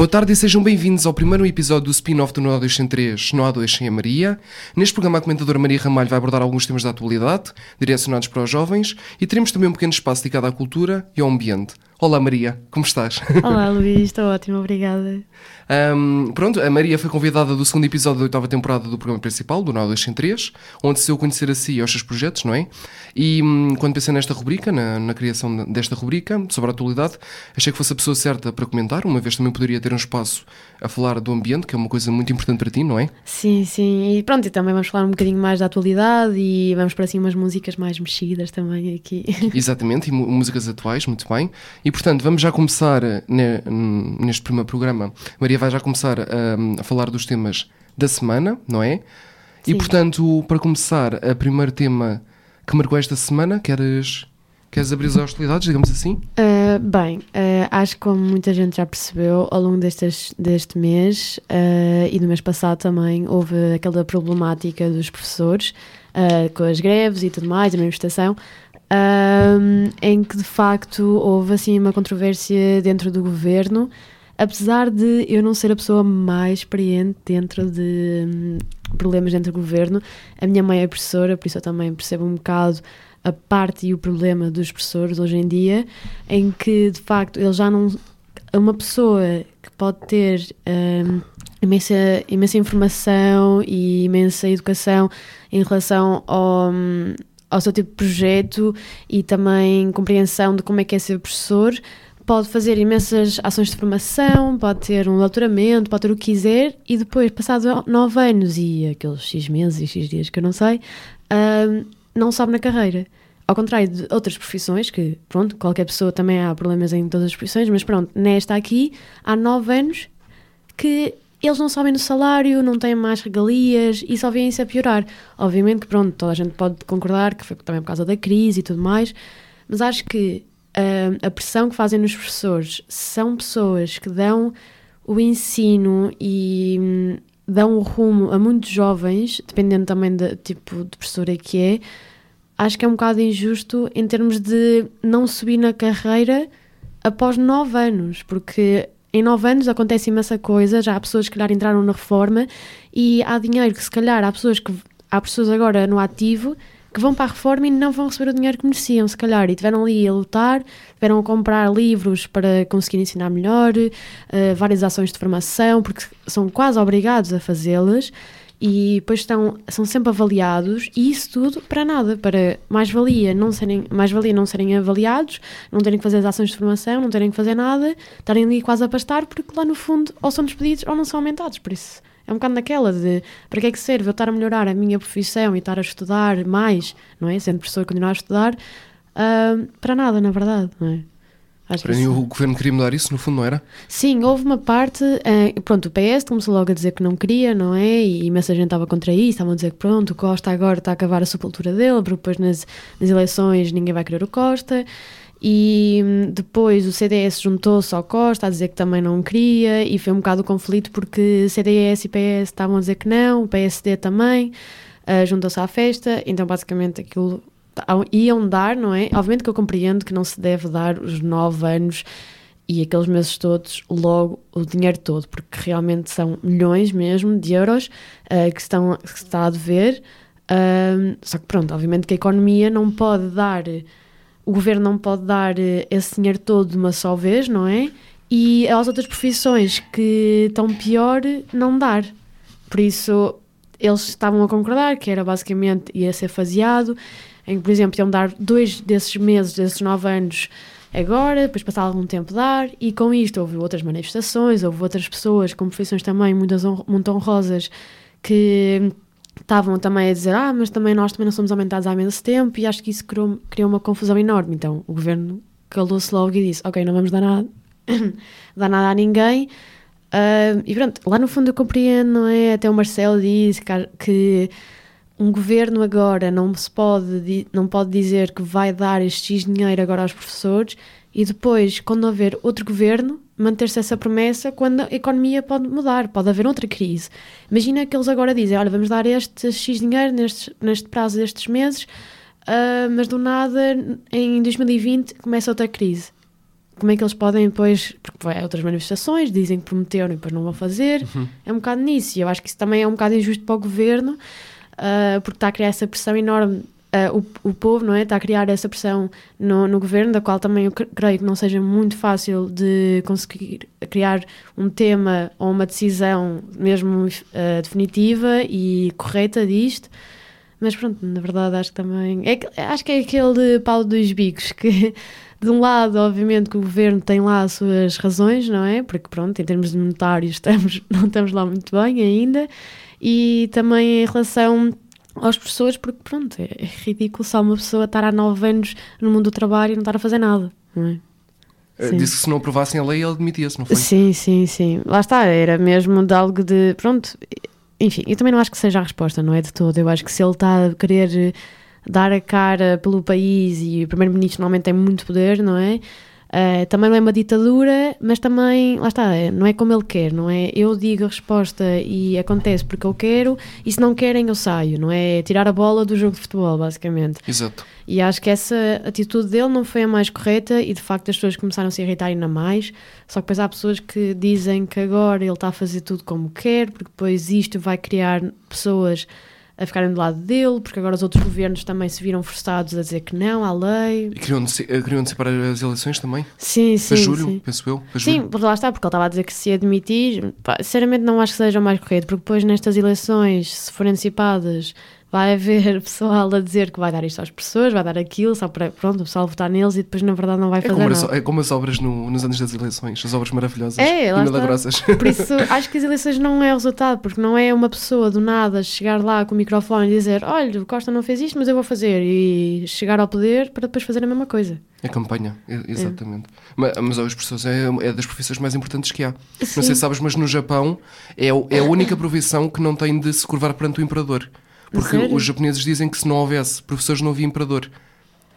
Boa tarde e sejam bem-vindos ao primeiro episódio do spin-off do Não Há 2 sem 3, Não Há 2 sem a Maria. Neste programa, a comentadora Maria Ramalho vai abordar alguns temas da atualidade, direcionados para os jovens, e teremos também um pequeno espaço dedicado à cultura e ao ambiente. Olá Maria, como estás? Olá Luís, estou ótima, obrigada. Um, pronto, a Maria foi convidada do segundo episódio da oitava temporada do programa principal, do Now 203, onde se eu conhecer a si e aos seus projetos, não é? E um, quando pensei nesta rubrica, na, na, criação desta rubrica, sobre a atualidade, achei que fosse a pessoa certa para comentar, uma vez também poderia ter um espaço a falar do ambiente, que é uma coisa muito importante para ti, não é? Sim, sim, e pronto, e também vamos falar um bocadinho mais da atualidade e vamos para assim umas músicas mais mexidas também aqui. Exatamente, e músicas atuais, muito bem. E e portanto, vamos já começar eh, neste primeiro programa. Maria vai já começar a, a falar dos temas da semana, não é? Sim. E portanto, para começar, o primeiro tema que marcou esta semana, queres, queres abrir as hostilidades, digamos assim? Uh, bem, uh, acho que como muita gente já percebeu, ao longo destes, deste mês uh, e do mês passado também, houve aquela problemática dos professores com as greves e tudo mais, a manifestação um, em que de facto houve assim uma controvérsia dentro do governo, apesar de eu não ser a pessoa mais experiente dentro de um, problemas dentro do governo. A minha mãe é professora, por isso eu também percebo um bocado a parte e o problema dos professores hoje em dia, em que de facto ele já não. Uma pessoa que pode ter um, imensa, imensa informação e imensa educação em relação ao, ao seu tipo de projeto e também compreensão de como é que é ser professor, pode fazer imensas ações de formação, pode ter um doutoramento, pode ter o que quiser e depois, passados nove anos e aqueles X meses e X dias que eu não sei, uh, não sabe na carreira. Ao contrário de outras profissões, que, pronto, qualquer pessoa também há problemas em todas as profissões, mas pronto, nesta aqui, há nove anos que eles não sobem no salário, não têm mais regalias e só vêm-se a piorar. Obviamente que, pronto, toda a gente pode concordar que foi também por causa da crise e tudo mais, mas acho que uh, a pressão que fazem nos professores são pessoas que dão o ensino e um, dão o rumo a muitos jovens, dependendo também do tipo de professora que é, acho que é um bocado injusto em termos de não subir na carreira após nove anos, porque em nove anos acontece imensa coisa, já há pessoas que calhar entraram na reforma e há dinheiro que se calhar há pessoas que há pessoas agora no ativo que vão para a reforma e não vão receber o dinheiro que mereciam, se calhar, e tiveram ali a lutar, tiveram a comprar livros para conseguir ensinar melhor, uh, várias ações de formação, porque são quase obrigados a fazê-las e depois estão, são sempre avaliados e isso tudo para nada, para mais-valia não serem, mais-valia não serem avaliados, não terem que fazer as ações de formação, não terem que fazer nada, estarem ali quase a pastar, porque lá no fundo ou são despedidos ou não são aumentados, por isso é um bocado naquela de para que é que serve eu estar a melhorar a minha profissão e estar a estudar mais, não é? Sendo professor continuar a estudar, uh, para nada, na verdade, não é? Acho Para mim, o governo queria mudar isso, no fundo, não era? Sim, houve uma parte. Uh, pronto, o PS começou logo a dizer que não queria, não é? E imensa gente estava contra isso, estavam a dizer que pronto, o Costa agora está a acabar a sepultura dele, porque depois nas, nas eleições ninguém vai querer o Costa. E hum, depois o CDS juntou-se ao Costa a dizer que também não queria, e foi um bocado o conflito porque CDS e PS estavam a dizer que não, o PSD também uh, juntou-se à festa, então basicamente aquilo iam dar, não é? Obviamente que eu compreendo que não se deve dar os nove anos e aqueles meses todos logo o dinheiro todo, porque realmente são milhões mesmo de euros uh, que, estão, que se está a dever. Uh, só que pronto, obviamente que a economia não pode dar, o governo não pode dar eh, esse dinheiro todo de uma só vez, não é? E às outras profissões que estão pior, não dar. Por isso, eles estavam a concordar que era basicamente ia ser faseado em que, por exemplo, iam dar dois desses meses, desses nove anos agora, depois passar algum tempo dar, e com isto houve outras manifestações, houve outras pessoas com profissões também muito, muito honrosas que estavam também a dizer, ah, mas também nós também não somos aumentados há menos tempo, e acho que isso criou, criou uma confusão enorme. Então o governo calou-se logo e disse, ok, não vamos dar nada, dar nada a ninguém. Uh, e pronto, lá no fundo eu compreendo, não é? Até o Marcelo disse que, que um governo agora não se pode, não pode dizer que vai dar este X dinheiro agora aos professores e depois, quando houver outro governo, manter-se essa promessa quando a economia pode mudar, pode haver outra crise. Imagina que eles agora dizem, olha, vamos dar este X dinheiro neste, neste prazo destes meses, uh, mas do nada, em 2020, começa outra crise. como é que eles podem depois, porque vai a outras manifestações, dizem que prometeram e depois não vão fazer, Uhum. é um bocado nisso, e eu acho que isso também é um bocado injusto para o governo, ah, porque está a criar essa pressão enorme, ah, o, o povo, não é? Está a criar essa pressão no, no governo, da qual também eu cre- creio que não seja muito fácil de conseguir criar um tema ou uma decisão mesmo ah, definitiva e correta disto. Mas pronto, na verdade acho que também. É, acho que é aquele pau dos bicos que, de um lado, obviamente, que o governo tem lá as suas razões, não é? Porque, pronto, em termos de monetários, estamos, não estamos lá muito bem ainda. E também em relação aos professores, porque, pronto, é, é ridículo só uma pessoa estar há nove anos no mundo do trabalho e não estar a fazer nada, não é? Eh, Sim. Disse que se não aprovassem a lei ele demitia-se, não foi? Sim, sim, sim. Lá está, era mesmo de algo de. Pronto, enfim, eu também não acho que seja a resposta, não é de todo. Eu acho que se ele está a querer dar a cara pelo país e o Primeiro-Ministro normalmente tem muito poder, não é? Eh, também não é uma ditadura, mas também, lá está, eh, não é como ele quer, não é? Eu digo a resposta e acontece porque eu quero, e se não querem, eu saio, não é? Tirar a bola do jogo de futebol, basicamente. Exato. E acho que essa atitude dele não foi a mais correta e de facto as pessoas começaram a se irritar ainda mais. Só que depois há pessoas que dizem que agora ele está a fazer tudo como quer, porque depois isto vai criar pessoas a ficarem do lado dele, porque agora os outros governos também se viram forçados a dizer que não à lei. E queriam, eh, queriam antecipar as eleições também? Sim, sim. Para julho, sim. penso eu. Para Sim, julho. lá está, porque ele estava a dizer que se admitir, pá, sinceramente não acho que seja o mais correto, porque depois nestas eleições, se forem antecipadas, vai haver pessoal a dizer que vai dar isto às pessoas, vai dar aquilo, só para pronto, o pessoal votar neles e depois na verdade não vai É fazer como, nada. as, é como as obras no- nos anos das eleições, as obras maravilhosas É, lá e milagrosas. Por isso acho que as eleições não é o resultado, porque não é uma pessoa do nada chegar lá com o microfone e dizer olha, o Costa não fez isto, mas eu vou fazer, e chegar ao poder para depois fazer a mesma coisa. É campanha, e- exatamente. Mas, mas ó, os professores é, é das profissões mais importantes que há. Não Sim. sei se sabes, mas no Japão é, é a única profissão que não tem de se curvar perante o imperador. Porque sério? os japoneses dizem que se não houvesse professores não havia imperador.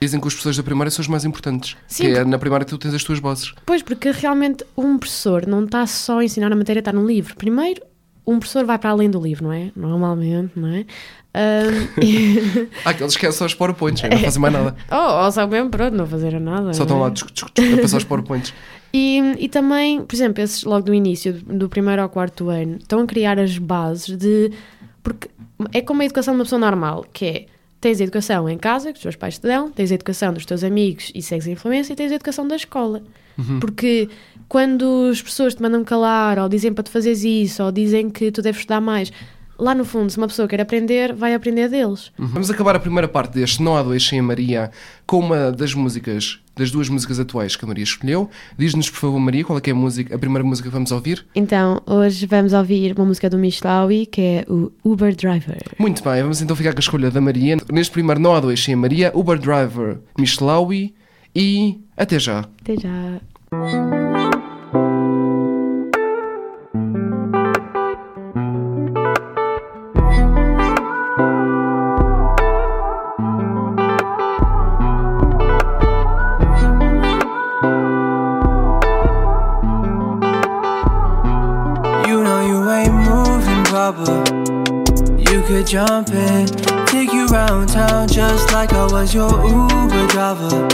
Dizem que os professores da primária são os mais importantes. Sim, que é na primária tu tens as tuas bases. Pois, porque realmente um professor não está só a ensinar a matéria, está no livro. Primeiro, um professor vai para além do livro, não é? Normalmente, não é? E- Há aqueles que é só os powerpoints, não fazem mais nada. ou, ou só mesmo, pronto, não fazer nada. Só estão é? lá tchuc, tchuc, tchuc, a passar os powerpoints. E, e também, por exemplo, esses logo do início, do primeiro ao quarto ano, estão a criar as bases de. Porque é como a educação de uma pessoa normal, que é. Tens a educação em casa, que os teus pais te dão, tens a educação dos teus amigos e segues a influência, e tens a educação da escola. Porque quando as pessoas te mandam calar, ou dizem para tu fazeres isso, ou dizem que tu deves estudar mais, lá no fundo, se uma pessoa quer aprender, vai aprender deles. Uhum. Vamos acabar a primeira parte deste Não há dois sem a Maria com uma das músicas, das duas músicas atuais que a Maria escolheu. Diz-nos, por favor, Maria, qual é, é a, música, a primeira música que vamos ouvir? Então, hoje vamos ouvir uma música do Michelawi, que é o Uber Driver. Muito bem, vamos então ficar com a escolha da Maria. Neste primeiro Não há dois sem a Maria, Uber Driver, Michelawi e até já. Até já. Jump in, take you round town just like I was your Uber driver.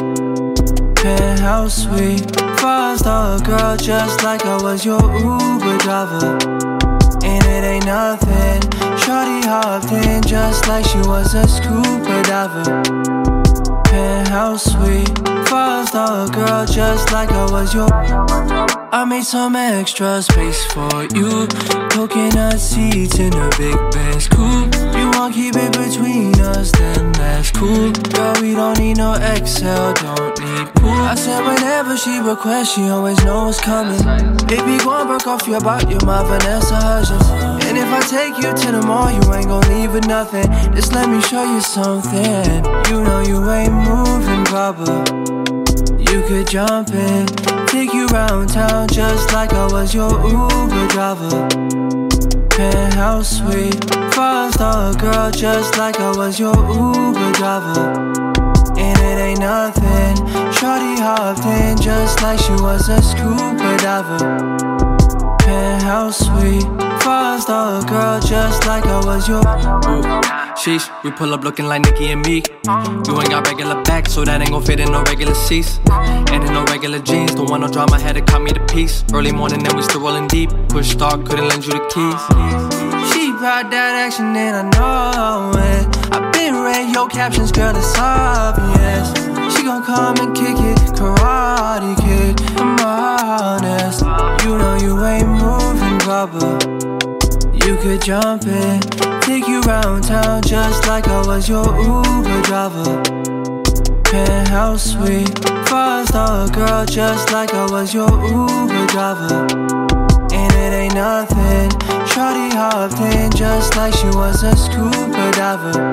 Penthouse suite, five star girl just like I was your Uber driver. And it ain't nothing. Shorty hopped in just like she was a scuba diver. Penthouse suite, five star girl just like I was your. I made some extra space for you. Coconut seats in a big Benz coupe. You want keep it between us, then that's cool. Girl, we don't need no Excel, don't need pool. I said whenever she requests, she always knows coming. Baby, go and break off your back, you're my Vanessa Hudgens. And if I take you to the mall, you ain't gon' leave with nothing. Just let me show you something. You know you ain't moving proper. You could jump in, take you round town just like I was your Uber driver. Penthouse suite, five star girl just like I was your Uber driver. And it ain't nothing. Shorty hopped in just like she was a scuba diver. Penthouse suite, Fuzzed a girl just like I was your. Sheesh, we pull up looking like Nicki and Meek. You ain't got regular back, so that ain't gon' fit in no regular seats. And in no regular jeans, don't want no drama, had to cut me to piece. Early morning, then we still rolling deep. Push start, couldn't lend you the keys. She brought that action, and I know it. I've been read your captions, girl, it's obvious. She gon' come and kick it, karate kick. I'm honest, you know you ain't moving, rubber. You could jump in, take you round town just like I was your Uber driver. Penthouse suite, five star girl just like I was your Uber driver. And it ain't nothing. Shorty hopped in just like she was a scuba diver.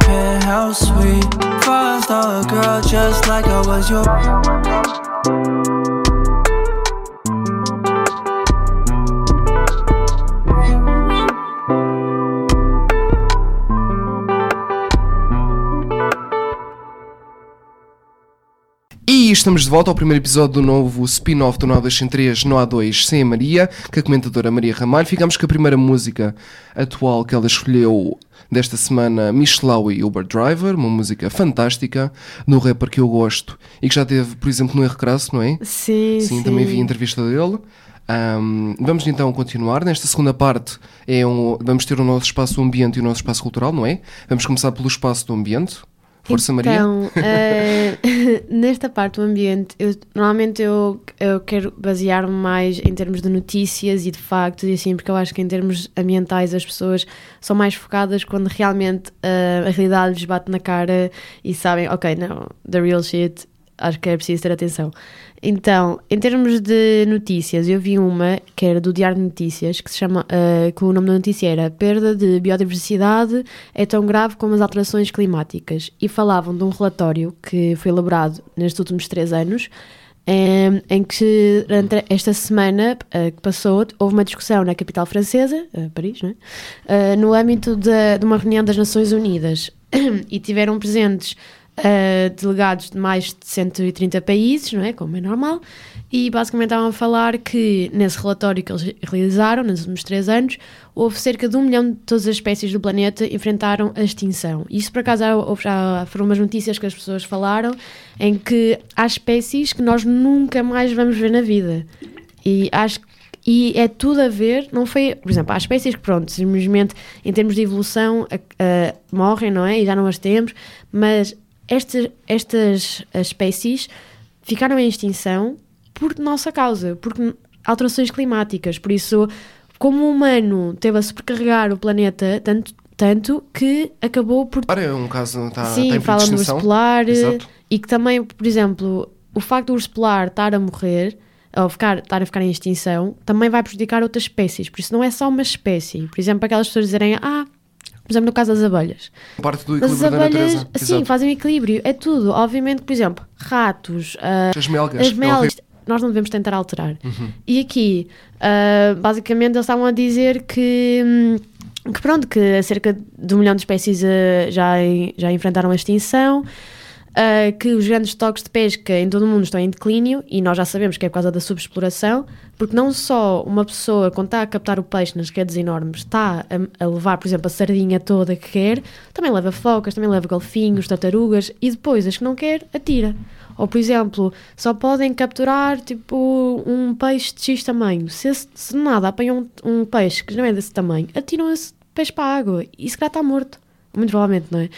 Penthouse suite, five star girl just like I was your. Estamos de volta ao primeiro episódio do novo spin-off do Nó 203 No A2 sem a Maria, com a comentadora Maria Ramalho. Ficamos com a primeira música atual que ela escolheu desta semana, Michelau e Uber Driver, uma música fantástica, no rapper que eu gosto e que já teve, por exemplo, no R Crasso, não é? Sim, Sim, também vi a entrevista dele. Ahm, vamos então continuar. Nesta segunda parte é um, vamos ter o nosso espaço ambiente e o nosso espaço cultural, não é? Vamos começar pelo espaço do ambiente. Força Maria. Então, eh, nesta parte do ambiente, eu- normalmente eu, eu quero basear-me mais em termos de notícias e de factos e assim, porque eu acho que em termos ambientais as pessoas são mais focadas quando realmente eh, a realidade lhes bate na cara e sabem, ok, não, the real shit, acho que é preciso ter atenção. Então, em termos de notícias, eu vi uma que era do Diário de Notícias, que se chama, que o nome da notícia era Perda de Biodiversidade é tão grave como as alterações climáticas. E falavam de um relatório que foi elaborado nestes últimos três anos, em, em que durante esta semana eh, que passou, houve uma discussão na capital francesa, eh, Paris, é? No âmbito de, de uma reunião das Nações Unidas. e tiveram presentes eh, delegados de mais de 130 países, não é? Como é normal, e basicamente estavam a falar que nesse relatório que eles realizaram, nos últimos três anos, houve cerca de um milhão de todas as espécies do planeta enfrentaram a extinção. Isso, por acaso, já foram umas notícias que as pessoas falaram em que há espécies que nós nunca mais vamos ver na vida. E acho que e é tudo a ver, não foi, por exemplo, há espécies que, pronto, simplesmente em termos de evolução morrem, não é? E já não as temos, mas estas, estas espécies ficaram em extinção por nossa causa, por alterações climáticas. Por isso, como o humano teve a supercarregar o planeta tanto, tanto que acabou por Ora, é um caso está, Sim, em fala no urso polar Exato. e que também, por exemplo, o facto do urso polar estar a morrer ou ficar, estar a ficar em extinção também vai prejudicar outras espécies. Por isso não é só uma espécie. Por exemplo, aquelas pessoas dizerem, ah, por exemplo, no caso das abelhas. Parte do As equilíbrio da abelhas, natureza. sim, Exato. fazem o equilíbrio. É tudo. Obviamente, por exemplo, ratos, ah, As melgas. as é melas, horrível. nós não devemos tentar alterar. E aqui, ah, basicamente, eles estavam a dizer que, hum, que pronto, que cerca de um milhão de espécies ah, já, em- já enfrentaram a extinção, que os grandes estoques de pesca em todo o mundo estão em declínio, e nós já sabemos que é por causa da subexploração, porque não só uma pessoa, quando está a captar o peixe nas redes enormes, está a, a levar, por exemplo, a sardinha toda que quer, também leva focas, também leva golfinhos, tartarugas, e depois as que não quer, atira. Ou, por exemplo, só podem capturar tipo um peixe de X tamanho. Se, se nada apanham um, um peixe que não é desse tamanho, atiram esse peixe para a água e se calhar está morto. Muito provavelmente, não é?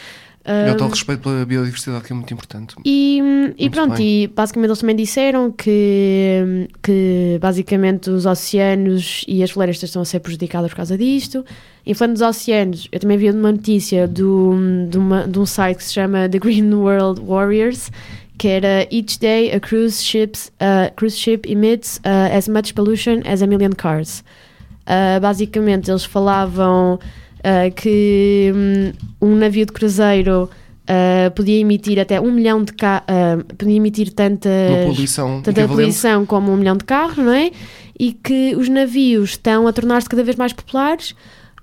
É o Ah, tal respeito pela biodiversidade que é muito importante. e, e Muito pronto, bem. e basicamente eles também disseram que, que basicamente os oceanos e as florestas estão a ser prejudicadas por causa disto. E falando dos oceanos, eu também vi uma notícia do, de, uma- de um site que se chama The Green World Warriors, que era Each day a cruise, ships, a cruise ship emits uh, as much pollution as a million cars. Uh, basicamente, eles falavam uh, que hum, um navio de cruzeiro uh, podia emitir até um milhão de ca uh, podia emitir tantas, poluição tanta poluição como um milhão de carros, não é? E que os navios estão a tornar-se cada vez mais populares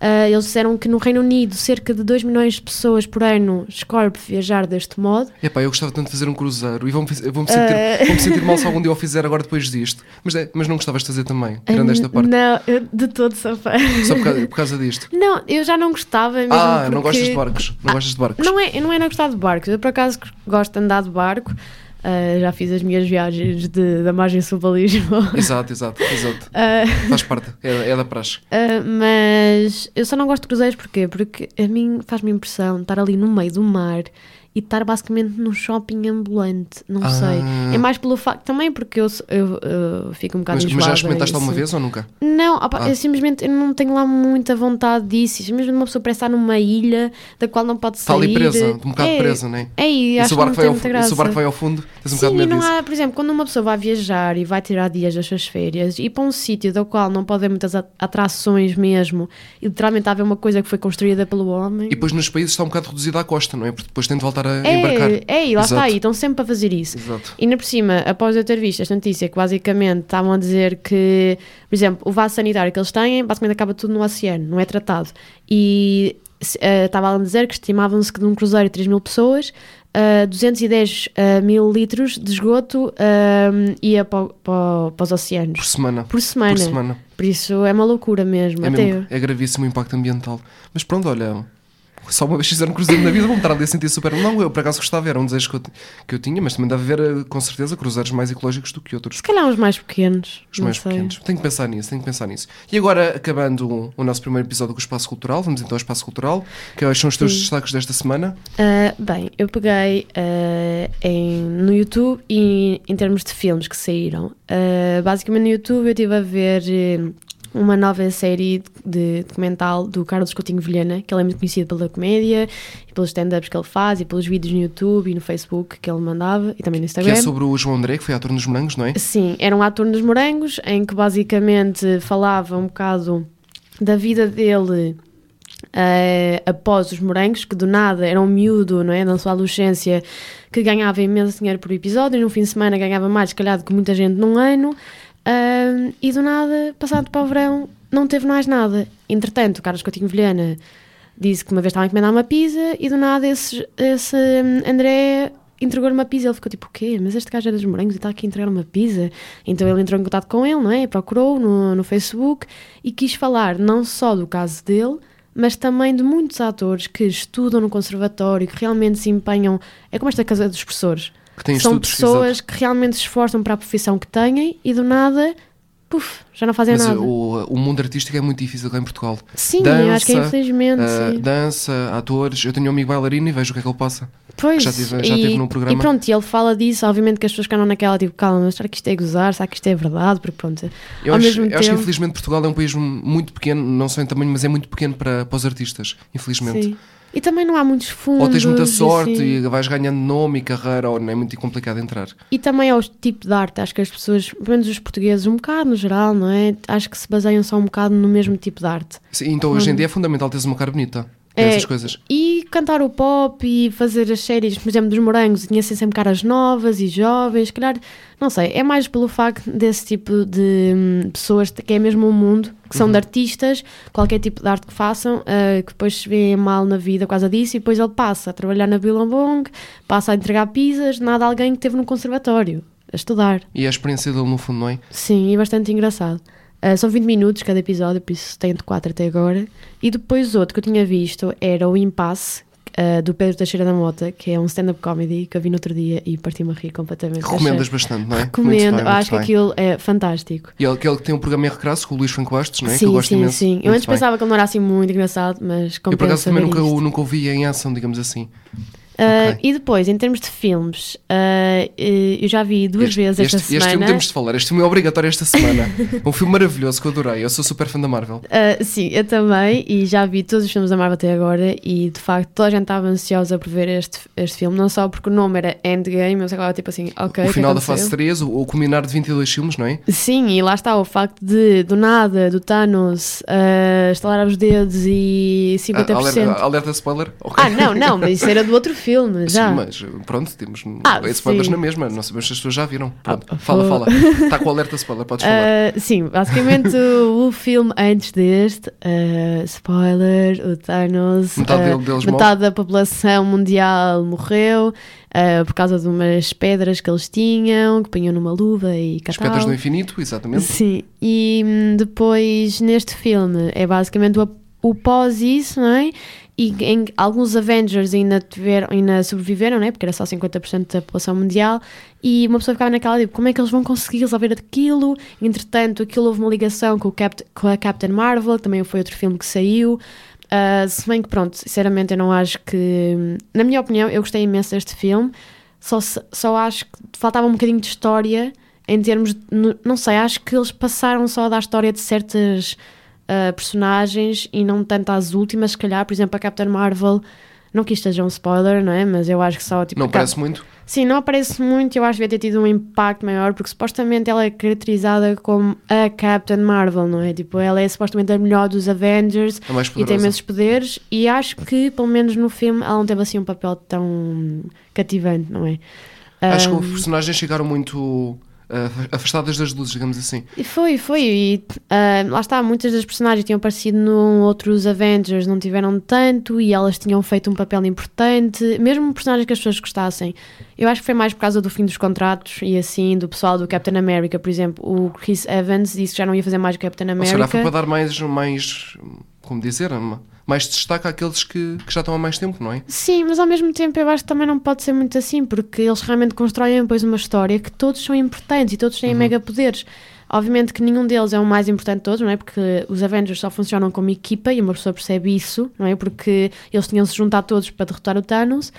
Uh, eles disseram que no Reino Unido cerca de 2 milhões de pessoas por ano escolhem viajar deste modo. Epá, eu gostava tanto de fazer um cruzeiro e vou sentir, Uh. vou sentir mal se algum dia eu fizer agora depois disto. Mas, é, mas não gostavas de fazer também, tirando esta parte. Não, de todo sou fã. Só por causa, por causa disto. Não, eu já não gostava mesmo Ah, não porque- gostas de barcos. Não gostas de barcos. Não é, não é não gostar de barcos. Eu, por acaso, gosto de andar de barco. Uh, já fiz as minhas viagens de, da margem sul para Lisboa. Exato, exato, exato. Uh, Faz parte, é, é da praxe. uh, mas eu só não gosto de cruzeiros porquê? Porque a mim faz-me impressão estar ali no meio do mar e estar basicamente num shopping ambulante. Não Ah. sei. É mais pelo facto também porque eu, eu, eu fico um bocado Mas, mas já experimentaste alguma vez ou nunca? Não, opa, Ah. eu simplesmente eu não tenho lá muita vontade disso. Simplesmente uma pessoa parece estar numa ilha da qual não pode Está sair. ali presa, um bocado é, presa, não é? É, e acho se o que não barco, vai ao, graça. se o barco vai ao fundo, tens um Sim, bocado medo não disso. há, por exemplo, quando uma pessoa vai viajar e vai tirar dias das suas férias e para um sítio do qual não pode haver muitas atrações mesmo e literalmente haver uma coisa que foi construída pelo homem. E depois nos países está um bocado reduzida à costa, não é? Porque depois tem de voltar a embarcar. é, é, e lá Exato. está, e estão sempre para fazer isso. Exato. E ainda por cima, após eu ter visto esta notícia, que basicamente estavam a dizer que, por exemplo, o vaso sanitário que eles têm, basicamente acaba tudo no oceano, não é tratado. E estavam a dizer que estimavam-se que de um cruzeiro 3 mil pessoas, eh, 210 eh, mil litros de esgoto eh, ia para, para para os oceanos. Por semana. Por semana. Por semana. Por isso é uma loucura mesmo. É, mesmo, é gravíssimo o impacto ambiental. Mas pronto, olha, só uma vez fizeram um cruzeiro na vida, vão estar ali a sentir super. Não, eu por acaso gostava, era um desejo que eu, que eu tinha, mas também deve haver eh, com certeza cruzeiros mais ecológicos do que outros. Se calhar uns mais pequenos. Os mais sei. pequenos. Tenho que pensar nisso, tenho que pensar nisso. E agora, acabando o, o nosso primeiro episódio com o Espaço Cultural, vamos então ao Espaço Cultural. Quais são os teus Sim. destaques desta semana? Ah, bem, eu peguei ah, em, no YouTube e em termos de filmes que saíram. Ah, basicamente no YouTube eu estive a ver uma nova série de documental do Carlos Coutinho Vilhena, que ele é muito conhecido pela comédia e pelos stand-ups que ele faz e pelos vídeos no YouTube e no Facebook que ele mandava e também no Que Instagram. é sobre o João André, que foi ator nos Morangos, não é? Sim, era um ator nos Morangos, em que basicamente falava um bocado da vida dele eh, após os Morangos, que do nada era um miúdo, não é? Na sua adolescência, que ganhava imenso dinheiro por episódio, e no fim de semana ganhava mais, se calhar, do que muita gente num ano, ah, e do nada, passado para o verão, não teve mais nada. Entretanto, o Carlos Coutinho Vilhena disse que uma vez estava a encomendar uma pizza e do nada esse, esse hum, André entregou-lhe uma pizza. Ele ficou tipo, o quê? Mas este gajo é dos morangos e está aqui a entregar uma pizza? Então ele entrou em contato com ele, não é? Procurou no, no Facebook e quis falar não só do caso dele, mas também de muitos atores que estudam no conservatório, que realmente se empenham. É como esta casa dos professores. Que São pessoas exato. que realmente se esforçam para a profissão que têm e do nada, puf, já não fazem Mas nada. o, o mundo artístico é muito difícil cá em Portugal. Sim, eu acho que é dança, infelizmente. Sim. dança, atores. Eu tenho um amigo bailarino e vejo o que é que ele passa. Pois, já tive- já e, tive num programa. E pronto, e ele fala disso, obviamente que as pessoas ficam naquela tipo, calma, mas será que isto é gozar? Será que isto é verdade? Porque pronto, Eu, ao acho, mesmo eu acho que tempo- infelizmente Portugal é um país muito pequeno, não só em tamanho, mas é muito pequeno para, para os artistas, infelizmente. Sim. E também não há muitos fundos. Ou tens muita sorte assim. e vais ganhando nome e carreira, ou não é muito complicado entrar. E também é o tipo de arte, acho que as pessoas, pelo menos os portugueses, um bocado no geral, não é? Acho que se baseiam só um bocado no mesmo tipo de arte. Sim, então hoje em dia é fundamental teres uma cara bonita. É, Essas coisas. E cantar o pop e fazer as séries, por exemplo, dos morangos, tinha assim sempre caras novas e jovens, calhar, não sei, é mais pelo facto desse tipo de hum, pessoas que é mesmo um mundo, que Uhum. são de artistas, qualquer tipo de arte que façam, ah, que depois se vêem mal na vida por causa disso, e depois ele passa a trabalhar na Billabong, passa a entregar pizzas, nada alguém que esteve no conservatório, a estudar. E a experiência dele, no fundo, não é? Sim, e bastante engraçado. Ah, são 20 minutos cada episódio, por isso tem de 4 até agora. E depois outro que eu tinha visto era o Impasse, ah, do Pedro Teixeira da Mota, que é um stand-up comedy que eu vi no outro dia e parti-me a rir completamente. Recomendas bastante, não é? Recomendo, bem, eu acho que bem. aquilo é fantástico. E ele, aquele que tem um programa em recrasso com o Luís Franco Bastos, não é? que sim, eu gosto sim, imenso. sim. Eu antes bem. pensava que ele não era assim muito engraçado, mas Eu por acaso compensa também nunca, nunca o vi em ação, digamos assim. Ok. E depois, em termos de filmes, eh, eu já vi duas este, vezes este, esta este filme semana. temos de falar. Este filme é obrigatório esta semana. um filme maravilhoso que eu adorei. Eu sou super fã da Marvel. Uh, sim, eu também, e já vi todos os filmes da Marvel até agora, e de facto toda a gente estava ansiosa por ver este, este filme, não só porque o nome era Endgame, eu estava tipo assim, ok. o que final da fase 3, o, o culminar de 22 filmes, não é? Sim, e lá está o facto de, do nada, do Thanos, uh, estalar os dedos e 50%. Ah, alerta, alerta spoiler? Ok. Ah, não, não, mas isso era do outro filme, já. Sim, mas pronto, temos. Ah, spoilers sim. na mesma, não sabemos se as pessoas já viram. Pronto, Ah, fala, fala. Está com o alerta spoiler, podes falar. Ah, sim, basicamente o, o filme antes deste, ah, spoiler, o Thanos, Metade ah, dele- deles metade da população mundial morreu ah, por causa de umas pedras que eles tinham, que punham numa luva e As catau. pedras do infinito, exatamente. Sim, e hum, depois neste filme é basicamente o, o pós isso, não é? E em alguns Avengers ainda, tiveram, ainda sobreviveram, não é? Porque era só 50% da população mundial. E uma pessoa ficava naquela, tipo, como é que eles vão conseguir resolver aquilo? Entretanto, aquilo houve uma ligação com, o Capt com a Captain Marvel, que também foi outro filme que saiu. Ah, se bem que, pronto, sinceramente, eu não acho que. Na minha opinião, eu gostei imenso deste filme, só, só acho que faltava um bocadinho de história em termos. de- não sei, acho que eles passaram só a dar história de certas ah, personagens e não tanto às últimas, se calhar, por exemplo, a Captain Marvel. Não que isto seja um spoiler, não é? Mas eu acho que só tipo. Não a Cap- parece muito? Sim, não aparece muito, eu acho que devia ter tido um impacto maior, porque supostamente ela é caracterizada como a Captain Marvel, não é? Tipo, ela é supostamente a melhor dos Avengers É e tem imensos poderes, e acho que, pelo menos no filme, ela não teve assim um papel tão cativante, não é? Acho que Ahm, os personagens chegaram muito ah, afastadas das luzes, digamos assim. E foi, foi. E ah, lá está, muitas das personagens tinham aparecido num outros Avengers, não tiveram tanto e elas tinham feito um papel importante, mesmo personagens que as pessoas gostassem. Eu acho que foi mais por causa do fim dos contratos e assim, do pessoal do Captain America, por exemplo. O Chris Evans disse que já não ia fazer mais o Captain Ou se calhar foi America. para dar mais, mais como dizer, mais destaque àqueles que, que já estão há mais tempo, não é? Sim, mas ao mesmo tempo eu acho que também não pode ser muito assim, porque eles realmente constroem depois uma história que todos são importantes e todos têm Uhum. mega poderes. Obviamente que nenhum deles é o mais importante de todos, não é? Porque os Avengers só funcionam como equipa e uma pessoa percebe isso, não é? Porque eles tinham se juntado todos para derrotar o Thanos.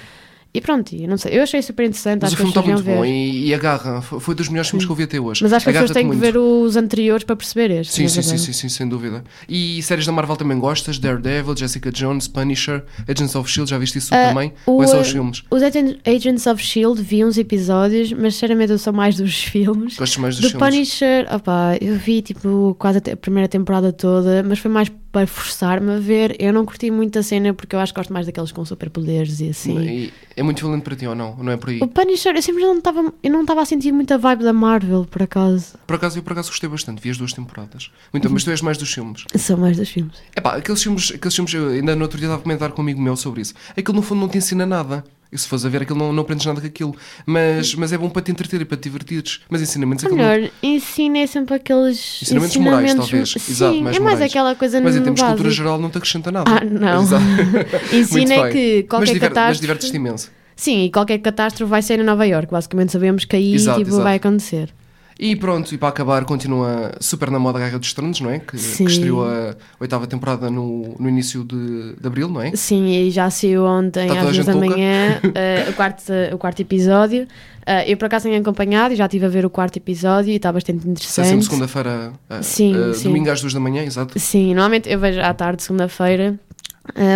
E pronto, e não sei, eu achei super interessante, Mas acho o que filme está muito deviam bom ver. e, e agarra. Foi dos melhores filmes que eu vi até hoje. Mas acho que as pessoas têm que muito. ver os anteriores para perceber este. Sim, na sim, sim, sim, sim, sem dúvida. E séries da Marvel também gostas? Daredevil, Jessica Jones, Punisher, Agents of Shield, já viste isso Ah, também? o- Ou é só os filmes? Os Agen- Agents of Shield vi uns episódios, mas sinceramente eu sou mais dos filmes. Gostas mais dos Do filmes? Punisher, opá, eu vi tipo quase a a primeira temporada toda, mas foi mais para forçar-me a ver. Eu não curti muito a cena porque eu acho que gosto mais daqueles com superpoderes e assim. E é muito violento para ti ou não? Não é por aí? O Punisher, eu sempre não estava, eu não estava a sentir muita vibe da Marvel, por acaso. Por acaso, eu por acaso gostei bastante, vi as duas temporadas. Muito, mas tu és mais dos filmes. São mais dos filmes. Epá, aqueles filmes, aqueles filmes, eu ainda no outro dia estava a comentar com um amigo meu sobre isso. Aquilo no fundo não te ensina nada. E se fores a ver aquilo não, não aprendes nada com aquilo. Mas, mas é bom para te entreter e para te divertires. Mas ensinamentos Ou aquilo não- melhor, ensina é sempre aqueles Ensinamentos morais, talvez. Sim, Exato, mais é mais morais. aquela coisa Mas em termos de cultura geral não te acrescenta nada. Ah, não. Ensina é que qualquer mas, diver- mas catástrofe- divertes-te imenso. Sim, e qualquer catástrofe vai ser em Nova York. Basicamente sabemos que aí Exato, tipo, exato. vai acontecer. E pronto, e para acabar, continua super na moda a Guerra dos Tronos, não é? Que, que estreou a oitava temporada no, no início de, de abril, não é? Sim, e já saiu ontem Está às 10 da manhã eh, o, quarto, o quarto episódio. Eh, eu por acaso tenho acompanhado e já estive a ver o quarto episódio e está bastante Sai interessante. sempre segunda-feira, ah, Sim, sim. domingo às duas da manhã, exato. Sim, normalmente eu vejo à tarde, segunda-feira.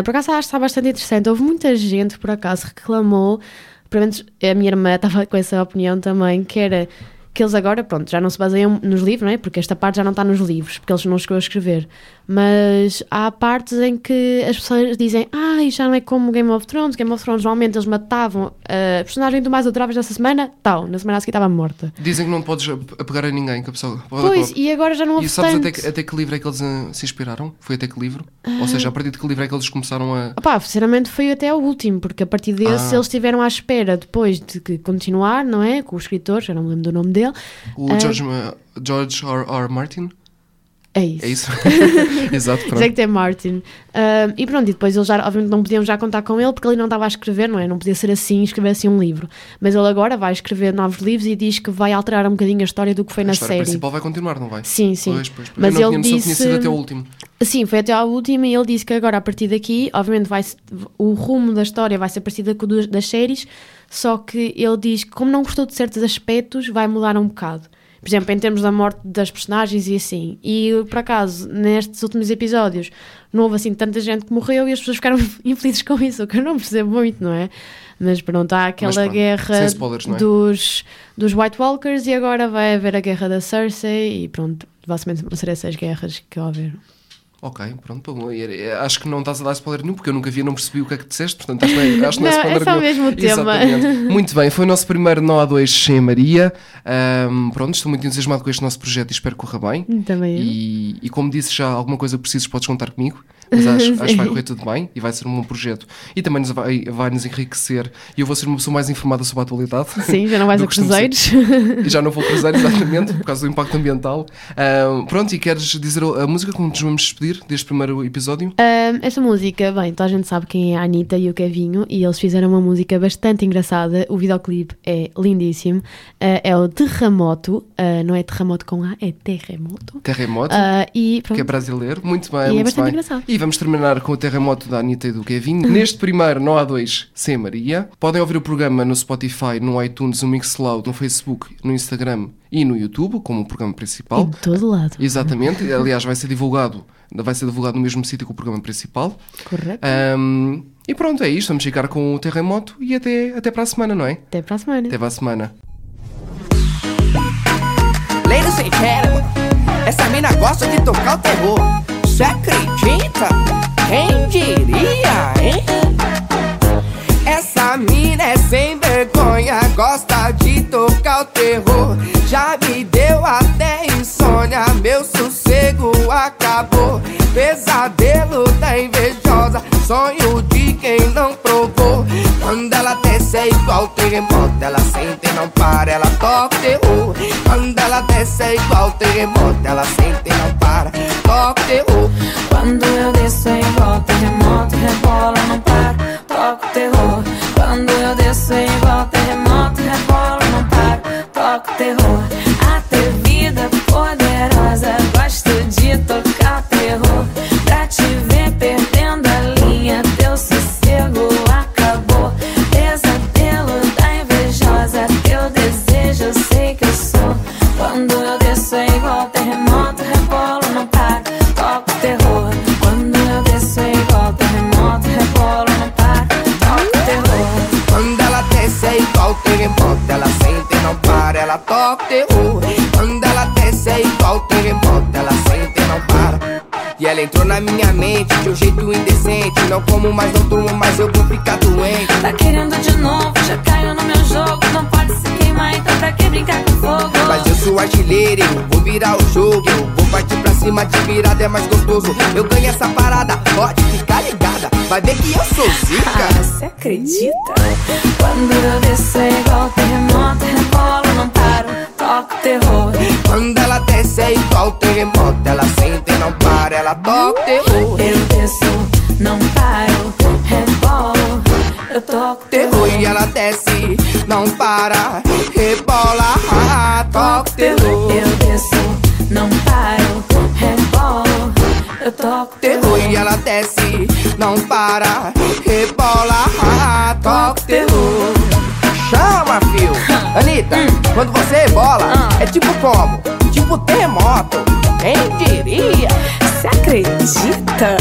Por acaso acho que está bastante interessante. Houve muita gente, por acaso, reclamou, pelo menos a minha irmã estava com essa opinião também, que era que eles agora, pronto, já não se baseiam nos livros, não é? Porque esta parte já não está nos livros, porque eles não chegou a escrever. Mas há partes em que as pessoas dizem, ah, isto já não é como Game of Thrones. Game of Thrones, normalmente eles matavam a personagem do mais adoráveis dessa semana, tal, na semana a seguir estava morta. Dizem que não podes ap- apegar a ninguém, que a pessoa pode Pois, e agora já não E houve sabes tanto. até que, até que livro é que eles ah, se inspiraram? Foi até que livro? Ou seja, a partir de que livro é que eles começaram a. Opá, sinceramente foi até ao último, porque a partir desse Ah. eles estiveram à espera depois de que continuar, não é? Com o escritor, já não me lembro do nome dele. O Ah. George, George R. R. Martin? É isso. É isso? Exato, pronto. Executive Martin. E pronto, e depois eles já, obviamente, não podiam já contar com ele porque ele não estava a escrever, não é? Não podia ser assim, escrever assim um livro. Mas ele agora vai escrever novos livros e diz que vai alterar um bocadinho a história do que foi A na série. principal vai continuar, não vai? Sim, sim. Pois, pois, pois. Mas ele tinha que tinha disse- sido até o último. Sim, foi até à última e ele disse que agora, a partir daqui, obviamente, vai o rumo da história vai ser parecido com o das séries, só que ele diz que, como não gostou de certos aspectos, vai mudar um bocado. Por exemplo, em termos da morte das personagens e assim. E, por acaso, nestes últimos episódios, não houve assim tanta gente que morreu e as pessoas ficaram infelizes com isso, o que eu não percebo muito, não é? Mas pronto, há aquela pronto, guerra spoilers, é? dos, dos White Walkers e agora vai haver a guerra da Cersei e pronto, basicamente vão ser essas guerras que houver. Ok, pronto. bom, é- é- Acho que não estás a dar spoiler nenhum, porque eu nunca vi, não percebi o que é que disseste, portanto acho que não é, acho que não é Não, é spoiler só nenhum. mesmo o tema. Exatamente. Muito bem, foi o nosso primeiro Nó A2 sem Maria. Ahm, pronto, estou muito entusiasmado com este nosso projeto e espero que corra bem. Também eu. E, e como disse já, alguma coisa que precises podes contar comigo. Mas acho, acho que vai correr tudo bem e vai ser um bom projeto. E também nos vai, vai nos enriquecer. E eu vou ser uma pessoa mais informada sobre a atualidade. Sim, já não vais a que cruzeiros. E já não vou cruzar exatamente por causa do impacto ambiental. Ahm, pronto, e queres dizer a música como nos vamos despedir deste primeiro episódio? Ahm, esta música, bem, toda a gente sabe quem é a Anitta e o Kevinho e eles fizeram uma música bastante engraçada. O videoclipe é lindíssimo. Ah, é o Terremoto, ah, não é terremoto com A, é terremoto. Terremoto, Ah, e pronto. que é brasileiro. Muito bem, E é muito bastante bem. engraçado. E vamos terminar com o terremoto da Anitta e do Kevin. Neste primeiro, não há dois, sem Maria. Podem ouvir o programa no Spotify, no iTunes, no Mixcloud, no Facebook, no Instagram e no YouTube, como o programa principal. Em todo lado. Exatamente. Aliás, vai ser divulgado, vai ser divulgado no mesmo sítio que o programa principal. Correto. Ahm, e pronto, é isto. Vamos ficar com o terremoto e até, até para a semana, não é? Até para a semana. Até para a semana. Ladies and gentlemen, essa mina gosta de tocar o terror. Você acredita? Quem diria, hein? Essa mina é sem vergonha, gosta de tocar o terror. Já me deu até insônia, meu sossego acabou. Pesadelo da invejosa, sonho de quem não provou. Quando ela desce é igual terremoto, ela sente e não para, ela toca o. Quando ela desce é igual terremoto, ela sente e não para, toca o Mais, não durmo mais, eu vou ficar doente. Tá querendo de novo, já caiu no meu jogo. Não pode se queimar, então pra que brincar com fogo? Mas eu sou artilheiro, eu vou virar o jogo. Eu vou partir pra cima, de virada é mais gostoso. Eu ganho essa parada, pode ficar ligada. Vai ver que eu sou Ah, zica. você acredita? Quando eu desço é igual terremoto, rebola, não paro, toca o terror. Quando ela desce é igual terremoto, ela sente e não para, ela toca terror. Eu desço, e ela desce, não para, rebola, toca o terror. Eu desço, não paro, rebolo, eu toco Terror e ela desce, não para, rebola, toca o terror. Chama, fio. Anitta, quando você rebola, é tipo como? Tipo terremoto. Quem diria? Você acredita?